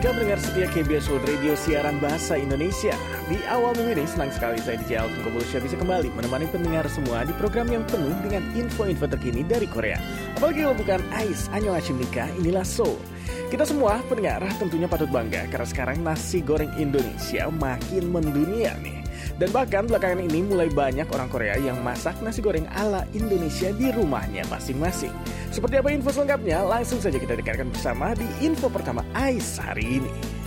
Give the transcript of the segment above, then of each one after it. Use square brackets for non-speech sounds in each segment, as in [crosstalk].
Nika mendengar setia KBS World Radio siaran bahasa Indonesia. Di awal minggu ini senang sekali saya DJ Alvin Kobolusya bisa kembali menemani pendengar semua di program yang penuh dengan info-info terkini dari Korea. Apalagi kalau bukan AIS Annyeonghaseyo Nika, inilah Seoul. Kita semua pendengar tentunya patut bangga karena sekarang nasi goreng Indonesia makin mendunia nih. Dan bahkan belakangan ini mulai banyak orang Korea yang masak nasi goreng ala Indonesia di rumahnya masing-masing. Seperti apa info selengkapnya? Langsung saja kita dengarkan bersama di info pertama AIS hari ini.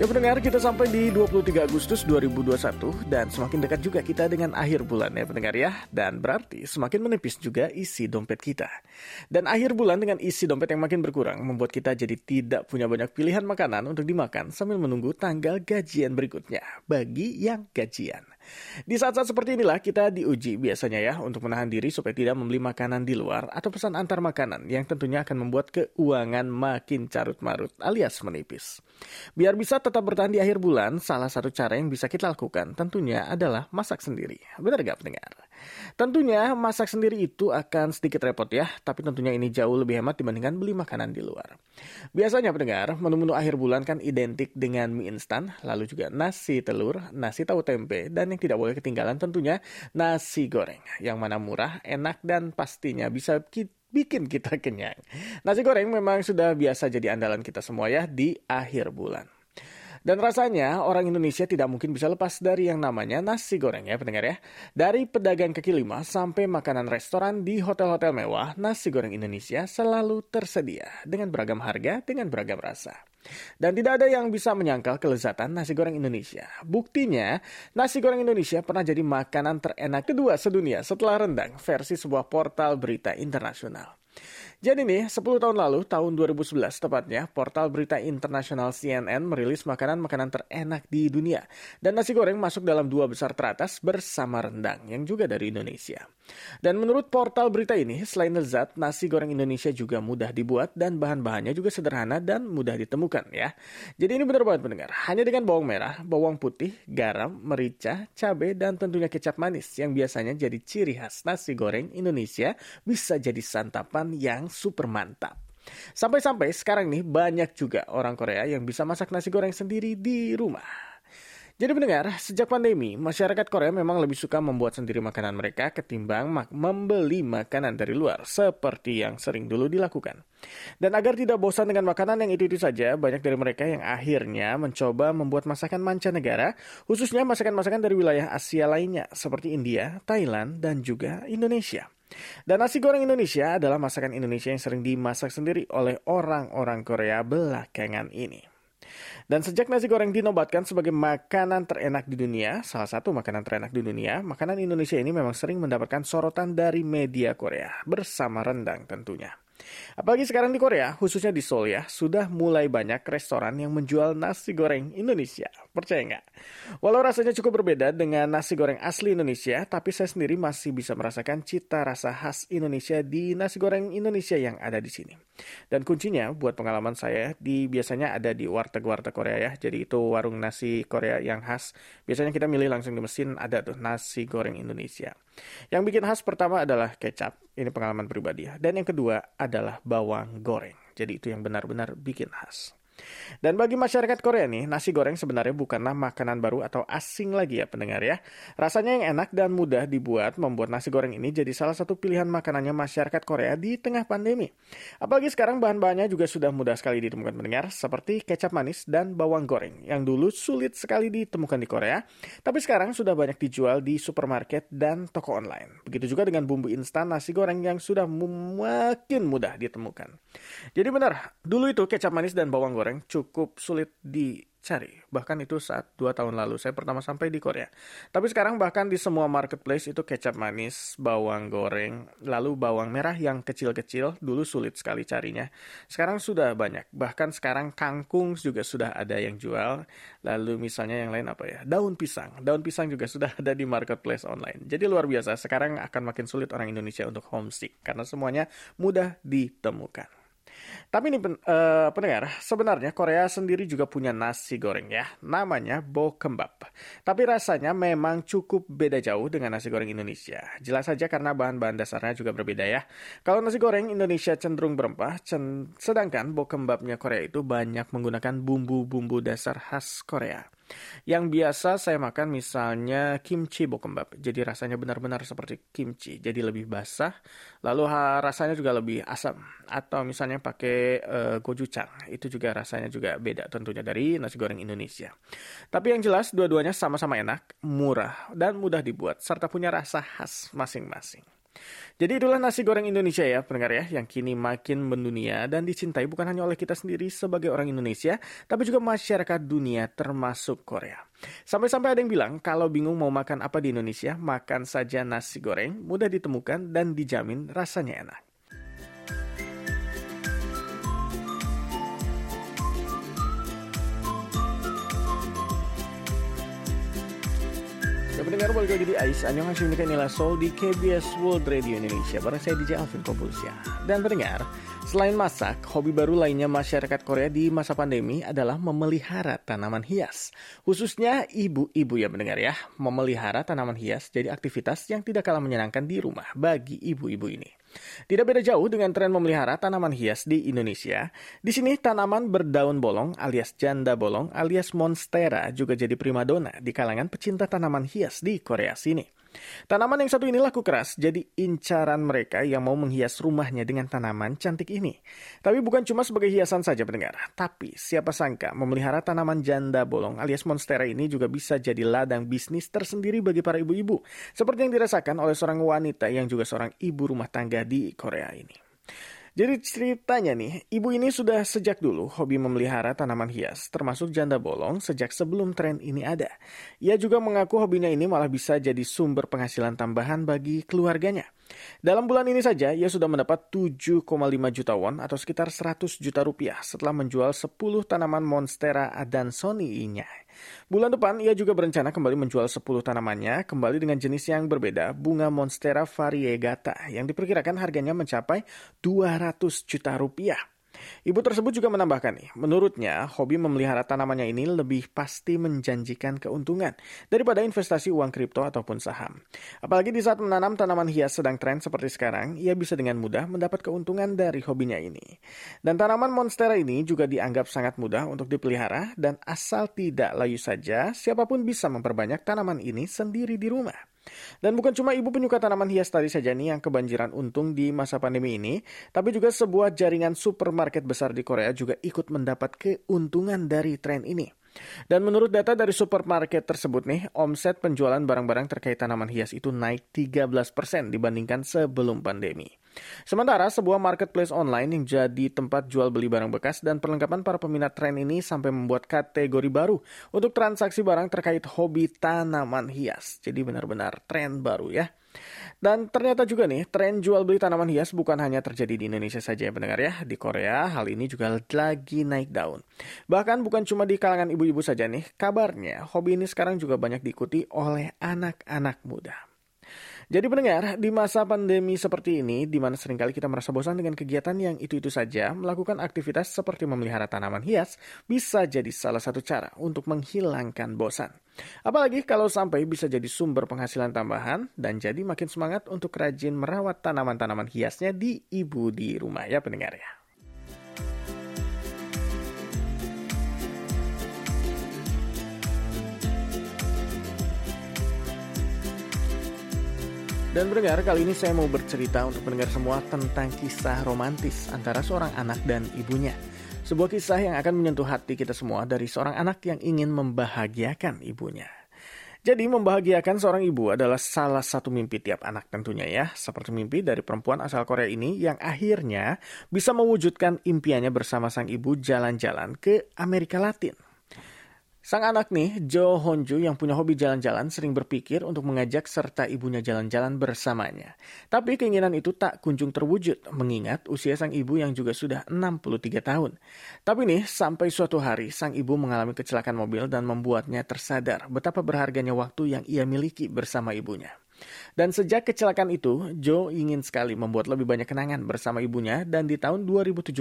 Ya pendengar, kita sampai di 23 Agustus 2021 dan semakin dekat juga kita dengan akhir bulan ya pendengar ya. Dan berarti semakin menipis juga isi dompet kita. Dan akhir bulan dengan isi dompet yang makin berkurang membuat kita jadi tidak punya banyak pilihan makanan untuk dimakan sambil menunggu tanggal gajian berikutnya bagi yang gajian. Di saat-saat seperti inilah kita diuji biasanya ya untuk menahan diri supaya tidak membeli makanan di luar atau pesan antar makanan yang tentunya akan membuat keuangan makin carut-marut alias menipis. Biar bisa tetap bertahan di akhir bulan, salah satu cara yang bisa kita lakukan tentunya adalah masak sendiri. Benar gak pendengar? Tentunya masak sendiri itu akan sedikit repot ya, tapi tentunya ini jauh lebih hemat dibandingkan beli makanan di luar. Biasanya pendengar, menu-menu akhir bulan kan identik dengan mie instan, lalu juga nasi telur, nasi tahu tempe, dan yang tidak boleh ketinggalan tentunya nasi goreng. Yang mana murah, enak, dan pastinya bisa kita bikin kita kenyang. Nasi goreng memang sudah biasa jadi andalan kita semua ya di akhir bulan. Dan rasanya orang Indonesia tidak mungkin bisa lepas dari yang namanya nasi goreng ya pendengar ya. Dari pedagang kaki lima sampai makanan restoran di hotel-hotel mewah, nasi goreng Indonesia selalu tersedia dengan beragam harga, dengan beragam rasa. Dan tidak ada yang bisa menyangkal kelezatan nasi goreng Indonesia. Buktinya, nasi goreng Indonesia pernah jadi makanan terenak kedua sedunia setelah rendang versi sebuah portal berita internasional. Jadi nih, 10 tahun lalu, tahun 2011 tepatnya, portal berita internasional CNN merilis makanan-makanan terenak di dunia. Dan nasi goreng masuk dalam dua besar teratas bersama rendang, yang juga dari Indonesia. Dan menurut portal berita ini, selain lezat, nasi goreng Indonesia juga mudah dibuat dan bahan-bahannya juga sederhana dan mudah ditemukan ya. Jadi ini benar banget pendengar, hanya dengan bawang merah, bawang putih, garam, merica, cabai, dan tentunya kecap manis yang biasanya jadi ciri khas nasi goreng Indonesia bisa jadi santapan yang super mantap. Sampai-sampai sekarang nih banyak juga orang Korea yang bisa masak nasi goreng sendiri di rumah. Jadi pendengar, sejak pandemi, masyarakat Korea memang lebih suka membuat sendiri makanan mereka ketimbang mak membeli makanan dari luar, seperti yang sering dulu dilakukan. Dan agar tidak bosan dengan makanan yang itu-itu saja, banyak dari mereka yang akhirnya mencoba membuat masakan mancanegara, khususnya masakan-masakan dari wilayah Asia lainnya, seperti India, Thailand, dan juga Indonesia. Dan nasi goreng Indonesia adalah masakan Indonesia yang sering dimasak sendiri oleh orang-orang Korea belakangan ini. Dan sejak nasi goreng dinobatkan sebagai makanan terenak di dunia, salah satu makanan terenak di dunia, makanan Indonesia ini memang sering mendapatkan sorotan dari media Korea, bersama rendang tentunya. Apalagi sekarang di Korea, khususnya di Seoul ya, sudah mulai banyak restoran yang menjual nasi goreng Indonesia. Percaya nggak? Walau rasanya cukup berbeda dengan nasi goreng asli Indonesia, tapi saya sendiri masih bisa merasakan cita rasa khas Indonesia di nasi goreng Indonesia yang ada di sini. Dan kuncinya buat pengalaman saya di biasanya ada di warteg-warteg Korea ya. Jadi itu warung nasi Korea yang khas. Biasanya kita milih langsung di mesin ada tuh nasi goreng Indonesia. Yang bikin khas pertama adalah kecap. Ini pengalaman pribadi ya. Dan yang kedua adalah bawang goreng. Jadi itu yang benar-benar bikin khas. Dan bagi masyarakat Korea nih, nasi goreng sebenarnya bukanlah makanan baru atau asing lagi ya pendengar ya. Rasanya yang enak dan mudah dibuat membuat nasi goreng ini jadi salah satu pilihan makanannya masyarakat Korea di tengah pandemi. Apalagi sekarang bahan-bahannya juga sudah mudah sekali ditemukan pendengar, seperti kecap manis dan bawang goreng, yang dulu sulit sekali ditemukan di Korea, tapi sekarang sudah banyak dijual di supermarket dan toko online. Begitu juga dengan bumbu instan nasi goreng yang sudah makin mudah ditemukan. Jadi benar, dulu itu kecap manis dan bawang goreng goreng cukup sulit dicari. Bahkan itu saat dua tahun lalu saya pertama sampai di Korea. Tapi sekarang bahkan di semua marketplace itu kecap manis, bawang goreng, lalu bawang merah yang kecil-kecil dulu sulit sekali carinya. Sekarang sudah banyak. Bahkan sekarang kangkung juga sudah ada yang jual. Lalu misalnya yang lain apa ya? Daun pisang. Daun pisang juga [laughs] sudah ada di marketplace online. Jadi luar biasa. Sekarang akan makin sulit orang Indonesia untuk homesick karena semuanya mudah ditemukan. Tapi nih uh, pendengar, sebenarnya Korea sendiri juga punya nasi goreng ya, namanya bokkeumbap. Tapi rasanya memang cukup beda jauh dengan nasi goreng Indonesia. Jelas saja karena bahan-bahan dasarnya juga berbeda ya. Kalau nasi goreng Indonesia cenderung berempah, sedangkan bokkeumbapnya Korea itu banyak menggunakan bumbu-bumbu dasar khas Korea. Yang biasa saya makan misalnya kimchi bokkeumbap. Jadi rasanya benar-benar seperti kimchi. Jadi lebih basah, lalu rasanya juga lebih asam. Atau misalnya pakai uh, gochujang. Itu juga rasanya juga beda tentunya dari nasi goreng Indonesia. Tapi yang jelas dua-duanya sama-sama enak, murah, dan mudah dibuat. Serta punya rasa khas masing-masing. Jadi itulah nasi goreng Indonesia ya pendengar ya yang kini makin mendunia dan dicintai bukan hanya oleh kita sendiri sebagai orang Indonesia tapi juga masyarakat dunia termasuk Korea. Sampai-sampai ada yang bilang kalau bingung mau makan apa di Indonesia makan saja nasi goreng mudah ditemukan dan dijamin rasanya enak. Pendengar balik lagi di AIS Annyeonghaseyo Nila Soul di KBS World Radio Indonesia. Bareng saya DJ Alvin Kopulsia Dan pendengar, selain masak, hobi baru lainnya masyarakat Korea di masa pandemi adalah memelihara tanaman hias Khususnya ibu-ibu ya pendengar ya Memelihara tanaman hias jadi aktivitas yang tidak kalah menyenangkan di rumah bagi ibu-ibu ini tidak beda jauh dengan tren memelihara tanaman hias di Indonesia. Di sini tanaman berdaun bolong alias janda bolong alias monstera juga jadi primadona di kalangan pecinta tanaman hias di Korea sini. Tanaman yang satu ini laku keras, jadi incaran mereka yang mau menghias rumahnya dengan tanaman cantik ini. Tapi bukan cuma sebagai hiasan saja pendengar, tapi siapa sangka memelihara tanaman janda bolong alias monstera ini juga bisa jadi ladang bisnis tersendiri bagi para ibu-ibu. Seperti yang dirasakan oleh seorang wanita yang juga seorang ibu rumah tangga di Korea ini. Jadi ceritanya nih, ibu ini sudah sejak dulu hobi memelihara tanaman hias, termasuk janda bolong sejak sebelum tren ini ada. Ia juga mengaku hobinya ini malah bisa jadi sumber penghasilan tambahan bagi keluarganya. Dalam bulan ini saja, ia sudah mendapat 7,5 juta won atau sekitar 100 juta rupiah setelah menjual 10 tanaman Monstera adansonii-nya. Bulan depan, ia juga berencana kembali menjual 10 tanamannya kembali dengan jenis yang berbeda, bunga Monstera variegata, yang diperkirakan harganya mencapai 200 juta rupiah. Ibu tersebut juga menambahkan nih, menurutnya hobi memelihara tanamannya ini lebih pasti menjanjikan keuntungan daripada investasi uang kripto ataupun saham. Apalagi di saat menanam tanaman hias sedang tren seperti sekarang, ia bisa dengan mudah mendapat keuntungan dari hobinya ini. Dan tanaman monstera ini juga dianggap sangat mudah untuk dipelihara dan asal tidak layu saja, siapa pun bisa memperbanyak tanaman ini sendiri di rumah. Dan bukan cuma ibu penyuka tanaman hias tadi saja nih yang kebanjiran untung di masa pandemi ini, tapi juga sebuah jaringan supermarket besar di Korea juga ikut mendapat keuntungan dari tren ini. Dan menurut data dari supermarket tersebut nih, omset penjualan barang-barang terkait tanaman hias itu naik 13% dibandingkan sebelum pandemi. Sementara sebuah marketplace online yang jadi tempat jual beli barang bekas dan perlengkapan para peminat tren ini sampai membuat kategori baru untuk transaksi barang terkait hobi tanaman hias. Jadi benar-benar tren baru ya. Dan ternyata juga nih, tren jual beli tanaman hias bukan hanya terjadi di Indonesia saja ya pendengar ya. Di Korea, hal ini juga lagi naik daun. Bahkan bukan cuma di kalangan ibu-ibu saja nih, kabarnya hobi ini sekarang juga banyak diikuti oleh anak-anak muda. Jadi pendengar, di masa pandemi seperti ini, di mana sering kali kita merasa bosan dengan kegiatan yang itu-itu saja, melakukan aktivitas seperti memelihara tanaman hias bisa jadi salah satu cara untuk menghilangkan bosan. Apalagi kalau sampai bisa jadi sumber penghasilan tambahan dan jadi makin semangat untuk rajin merawat tanaman-tanaman hiasnya di ibu di rumah ya pendengar ya. Dan pendengar, kali ini saya mau bercerita untuk pendengar semua tentang kisah romantis antara seorang anak dan ibunya. Sebuah kisah yang akan menyentuh hati kita semua dari seorang anak yang ingin membahagiakan ibunya. Jadi membahagiakan seorang ibu adalah salah satu mimpi tiap anak tentunya ya. Seperti mimpi dari perempuan asal Korea ini yang akhirnya bisa mewujudkan impiannya bersama sang ibu jalan-jalan ke Amerika Latin. Sang anak nih, Jo Honju yang punya hobi jalan-jalan sering berpikir untuk mengajak serta ibunya jalan-jalan bersamanya. Tapi keinginan itu tak kunjung terwujud, mengingat usia sang ibu yang juga sudah 63 tahun. Tapi nih, sampai suatu hari sang ibu mengalami kecelakaan mobil dan membuatnya tersadar betapa berharganya waktu yang ia miliki bersama ibunya. Dan sejak kecelakaan itu, Joe ingin sekali membuat lebih banyak kenangan bersama ibunya dan di tahun 2017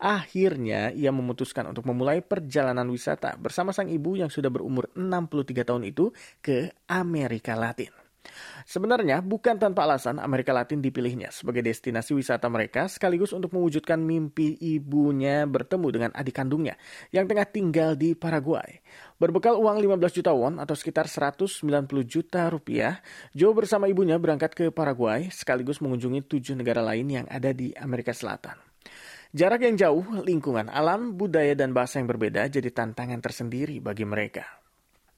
akhirnya ia memutuskan untuk memulai perjalanan wisata bersama sang ibu yang sudah berumur 63 tahun itu ke Amerika Latin. Sebenarnya bukan tanpa alasan Amerika Latin dipilihnya sebagai destinasi wisata mereka sekaligus untuk mewujudkan mimpi ibunya bertemu dengan adik kandungnya yang tengah tinggal di Paraguay. Berbekal uang 15 juta won atau sekitar 190 juta rupiah, Joe bersama ibunya berangkat ke Paraguay sekaligus mengunjungi tujuh negara lain yang ada di Amerika Selatan. Jarak yang jauh, lingkungan alam, budaya, dan bahasa yang berbeda jadi tantangan tersendiri bagi mereka.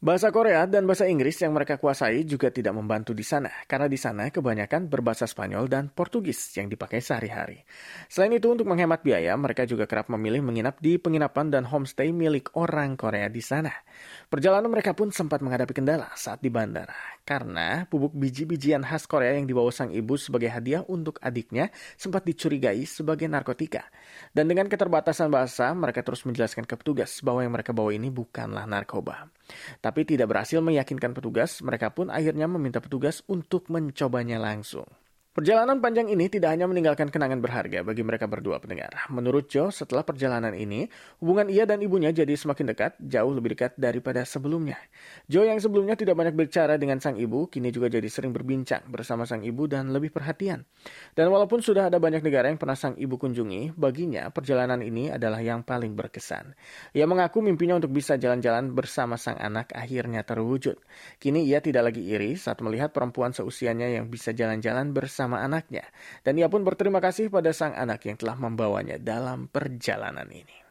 Bahasa Korea dan bahasa Inggris yang mereka kuasai juga tidak membantu di sana, karena di sana kebanyakan berbahasa Spanyol dan Portugis yang dipakai sehari-hari. Selain itu, untuk menghemat biaya, mereka juga kerap memilih menginap di penginapan dan homestay milik orang Korea di sana. Perjalanan mereka pun sempat menghadapi kendala saat di bandara, karena bubuk biji-bijian khas Korea yang dibawa sang ibu sebagai hadiah untuk adiknya sempat dicurigai sebagai narkotika. Dan dengan keterbatasan bahasa, mereka terus menjelaskan ke petugas bahwa yang mereka bawa ini bukanlah narkoba. Tapi tidak berhasil meyakinkan petugas, mereka pun akhirnya meminta petugas untuk mencobanya langsung. Perjalanan panjang ini tidak hanya meninggalkan kenangan berharga bagi mereka berdua pendengar. Menurut Joe, setelah perjalanan ini, hubungan ia dan ibunya jadi semakin dekat, jauh lebih dekat daripada sebelumnya. Joe yang sebelumnya tidak banyak bicara dengan sang ibu, kini juga jadi sering berbincang bersama sang ibu dan lebih perhatian. Dan walaupun sudah ada banyak negara yang pernah sang ibu kunjungi, baginya perjalanan ini adalah yang paling berkesan. Ia mengaku mimpinya untuk bisa jalan-jalan bersama sang anak akhirnya terwujud. Kini ia tidak lagi iri saat melihat perempuan seusianya yang bisa jalan-jalan bersama bersama anaknya. Dan ia pun berterima kasih pada sang anak yang telah membawanya dalam perjalanan ini.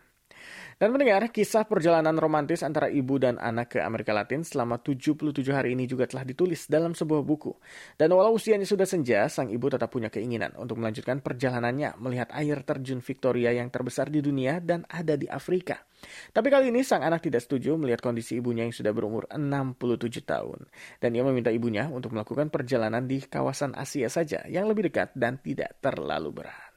Dan mendengar kisah perjalanan romantis antara ibu dan anak ke Amerika Latin selama 77 hari ini juga telah ditulis dalam sebuah buku. Dan walau usianya sudah senja, sang ibu tetap punya keinginan untuk melanjutkan perjalanannya melihat air terjun Victoria yang terbesar di dunia dan ada di Afrika. Tapi kali ini sang anak tidak setuju melihat kondisi ibunya yang sudah berumur 67 tahun. Dan ia meminta ibunya untuk melakukan perjalanan di kawasan Asia saja yang lebih dekat dan tidak terlalu berat.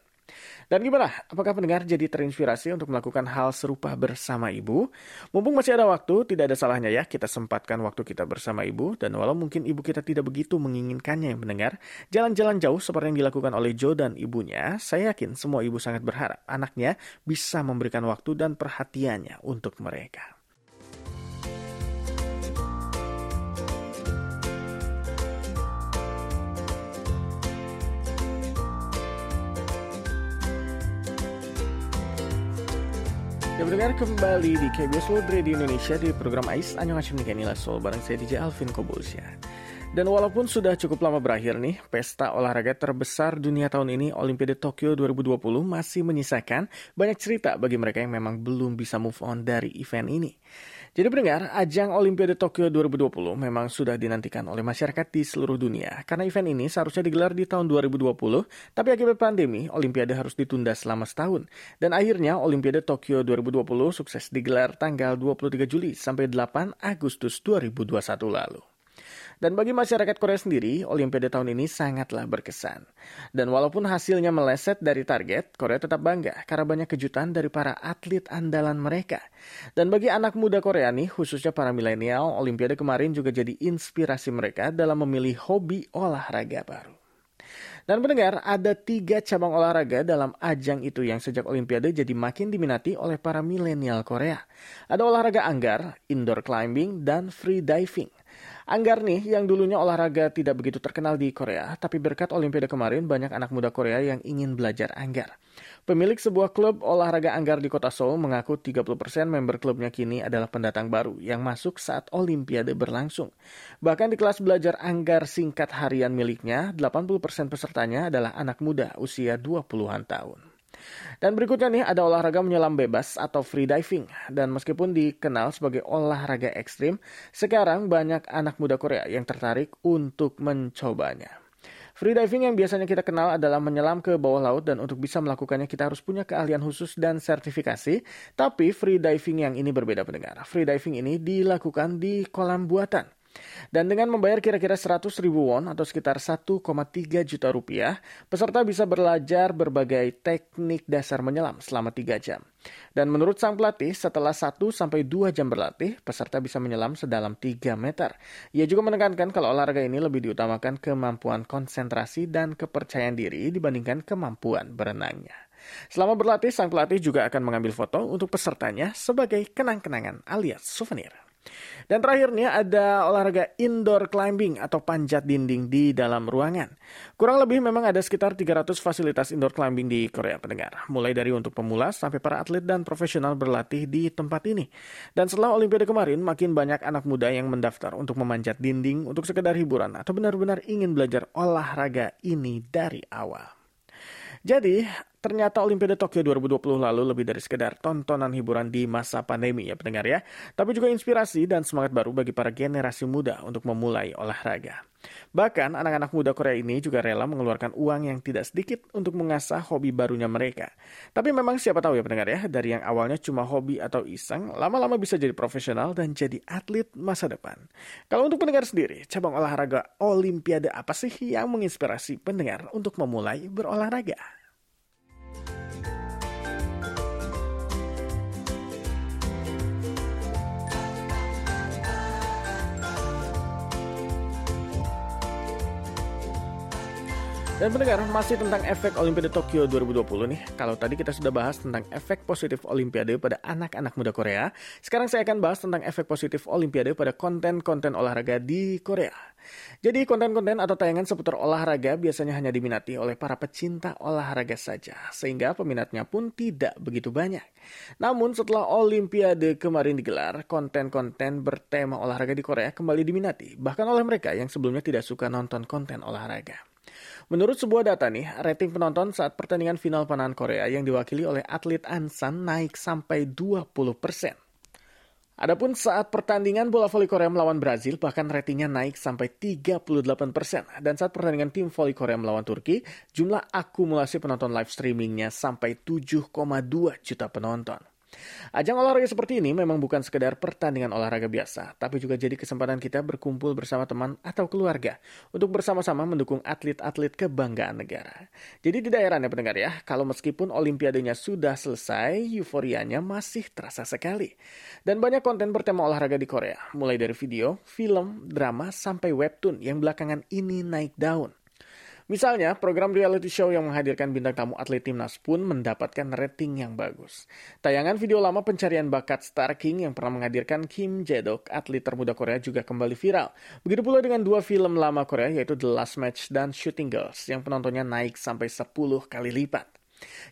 Dan gimana? Apakah pendengar jadi terinspirasi untuk melakukan hal serupa bersama ibu? Mumpung masih ada waktu, tidak ada salahnya ya kita sempatkan waktu kita bersama ibu. Dan walau mungkin ibu kita tidak begitu menginginkannya yang mendengar, jalan-jalan jauh seperti yang dilakukan oleh Joe dan ibunya, saya yakin semua ibu sangat berharap anaknya bisa memberikan waktu dan perhatiannya untuk mereka. Ya mendengar kembali di KBS World Radio Indonesia di program AIS Annyeonghaseyo Nikenila Sol bareng saya DJ Alvin Kobulsya. Dan walaupun sudah cukup lama berakhir nih, pesta olahraga terbesar dunia tahun ini Olimpiade Tokyo 2020 masih menyisakan banyak cerita bagi mereka yang memang belum bisa move on dari event ini. Jadi pendengar, ajang Olimpiade Tokyo 2020 memang sudah dinantikan oleh masyarakat di seluruh dunia. Karena event ini seharusnya digelar di tahun 2020, tapi akibat pandemi, Olimpiade harus ditunda selama setahun. Dan akhirnya Olimpiade Tokyo 2020 sukses digelar tanggal 23 Juli sampai 8 Agustus 2021 lalu. Dan bagi masyarakat Korea sendiri, Olimpiade tahun ini sangatlah berkesan. Dan walaupun hasilnya meleset dari target, Korea tetap bangga karena banyak kejutan dari para atlet andalan mereka. Dan bagi anak muda Korea nih, khususnya para milenial, Olimpiade kemarin juga jadi inspirasi mereka dalam memilih hobi olahraga baru. Dan mendengar ada tiga cabang olahraga dalam ajang itu yang sejak Olimpiade jadi makin diminati oleh para milenial Korea. Ada olahraga anggar, indoor climbing, dan free diving. Anggar nih yang dulunya olahraga tidak begitu terkenal di Korea, tapi berkat Olimpiade kemarin banyak anak muda Korea yang ingin belajar anggar. Pemilik sebuah klub olahraga anggar di kota Seoul mengaku 30% member klubnya kini adalah pendatang baru yang masuk saat Olimpiade berlangsung. Bahkan di kelas belajar anggar singkat harian miliknya, 80% pesertanya adalah anak muda usia 20-an tahun. Dan berikutnya nih ada olahraga menyelam bebas atau free diving. Dan meskipun dikenal sebagai olahraga ekstrim, sekarang banyak anak muda Korea yang tertarik untuk mencobanya. Free diving yang biasanya kita kenal adalah menyelam ke bawah laut dan untuk bisa melakukannya kita harus punya keahlian khusus dan sertifikasi. Tapi free diving yang ini berbeda pendengar. Free diving ini dilakukan di kolam buatan. Dan dengan membayar kira-kira 100 ribu won atau sekitar 1,3 juta rupiah, peserta bisa belajar berbagai teknik dasar menyelam selama 3 jam. Dan menurut sang pelatih, setelah 1 sampai 2 jam berlatih, peserta bisa menyelam sedalam 3 meter. Ia juga menekankan kalau olahraga ini lebih diutamakan kemampuan konsentrasi dan kepercayaan diri dibandingkan kemampuan berenangnya. Selama berlatih, sang pelatih juga akan mengambil foto untuk pesertanya sebagai kenang-kenangan alias souvenir. Dan terakhirnya ada olahraga indoor climbing atau panjat dinding di dalam ruangan. Kurang lebih memang ada sekitar 300 fasilitas indoor climbing di Korea pendengar. Mulai dari untuk pemula sampai para atlet dan profesional berlatih di tempat ini. Dan setelah Olimpiade kemarin, makin banyak anak muda yang mendaftar untuk memanjat dinding untuk sekedar hiburan atau benar-benar ingin belajar olahraga ini dari awal. Jadi, Ternyata Olimpiade Tokyo 2020 lalu lebih dari sekedar tontonan hiburan di masa pandemi ya pendengar ya. Tapi juga inspirasi dan semangat baru bagi para generasi muda untuk memulai olahraga. Bahkan anak-anak muda Korea ini juga rela mengeluarkan uang yang tidak sedikit untuk mengasah hobi barunya mereka. Tapi memang siapa tahu ya pendengar ya, dari yang awalnya cuma hobi atau iseng, lama-lama bisa jadi profesional dan jadi atlet masa depan. Kalau untuk pendengar sendiri, cabang olahraga Olimpiade apa sih yang menginspirasi pendengar untuk memulai berolahraga? Dan pendengar, masih tentang efek Olimpiade Tokyo 2020 nih. Kalau tadi kita sudah bahas tentang efek positif Olimpiade pada anak-anak muda Korea, sekarang saya akan bahas tentang efek positif Olimpiade pada konten-konten olahraga di Korea. Jadi konten-konten atau tayangan seputar olahraga biasanya hanya diminati oleh para pecinta olahraga saja, sehingga peminatnya pun tidak begitu banyak. Namun setelah Olimpiade kemarin digelar, konten-konten bertema olahraga di Korea kembali diminati, bahkan oleh mereka yang sebelumnya tidak suka nonton konten olahraga. Menurut sebuah data nih, rating penonton saat pertandingan final panahan Korea yang diwakili oleh atlet Ansan naik sampai 20%. Adapun saat pertandingan bola voli Korea melawan Brazil bahkan ratingnya naik sampai 38%. Dan saat pertandingan tim voli Korea melawan Turki, jumlah akumulasi penonton live streamingnya sampai 7,2 juta penonton. Ajang olahraga seperti ini memang bukan sekedar pertandingan olahraga biasa, tapi juga jadi kesempatan kita berkumpul bersama teman atau keluarga untuk bersama-sama mendukung atlet-atlet kebanggaan negara. Jadi tidak heran ya pendengar ya, kalau meskipun olimpiadenya sudah selesai, euforianya masih terasa sekali. Dan banyak konten bertema olahraga di Korea, mulai dari video, film, drama, sampai webtoon yang belakangan ini naik daun. Misalnya, program reality show yang menghadirkan bintang tamu atlet timnas pun mendapatkan rating yang bagus. Tayangan video lama pencarian bakat Star King yang pernah menghadirkan Kim Jae-dok, atlet termuda Korea juga kembali viral. Begitu pula dengan dua film lama Korea yaitu The Last Match dan Shooting Girls yang penontonnya naik sampai 10 kali lipat.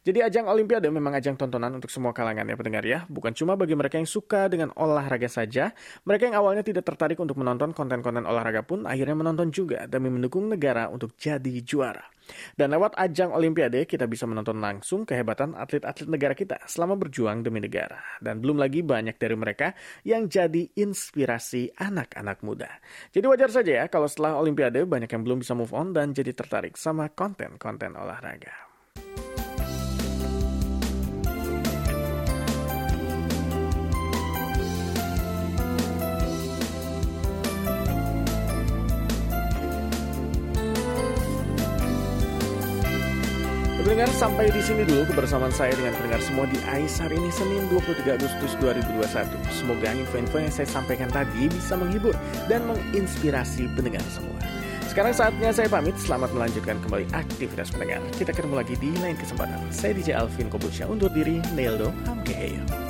Jadi ajang Olimpiade memang ajang tontonan untuk semua kalangan ya pendengar ya. Bukan cuma bagi mereka yang suka dengan olahraga saja, mereka yang awalnya tidak tertarik untuk menonton konten-konten olahraga pun akhirnya menonton juga demi mendukung negara untuk jadi juara. Dan lewat ajang Olimpiade kita bisa menonton langsung kehebatan atlet-atlet negara kita selama berjuang demi negara. Dan belum lagi banyak dari mereka yang jadi inspirasi anak-anak muda. Jadi wajar saja ya kalau setelah Olimpiade banyak yang belum bisa move on dan jadi tertarik sama konten-konten olahraga. Pendengar sampai di sini dulu kebersamaan saya dengan pendengar semua di AIS hari ini Senin 23 Agustus 2021. Semoga info-info yang saya sampaikan tadi bisa menghibur dan menginspirasi pendengar semua. Sekarang saatnya saya pamit, selamat melanjutkan kembali aktivitas pendengar. Kita ketemu lagi di lain kesempatan. Saya DJ Alvin Kobusya untuk diri, Neldo Hamkeheyo.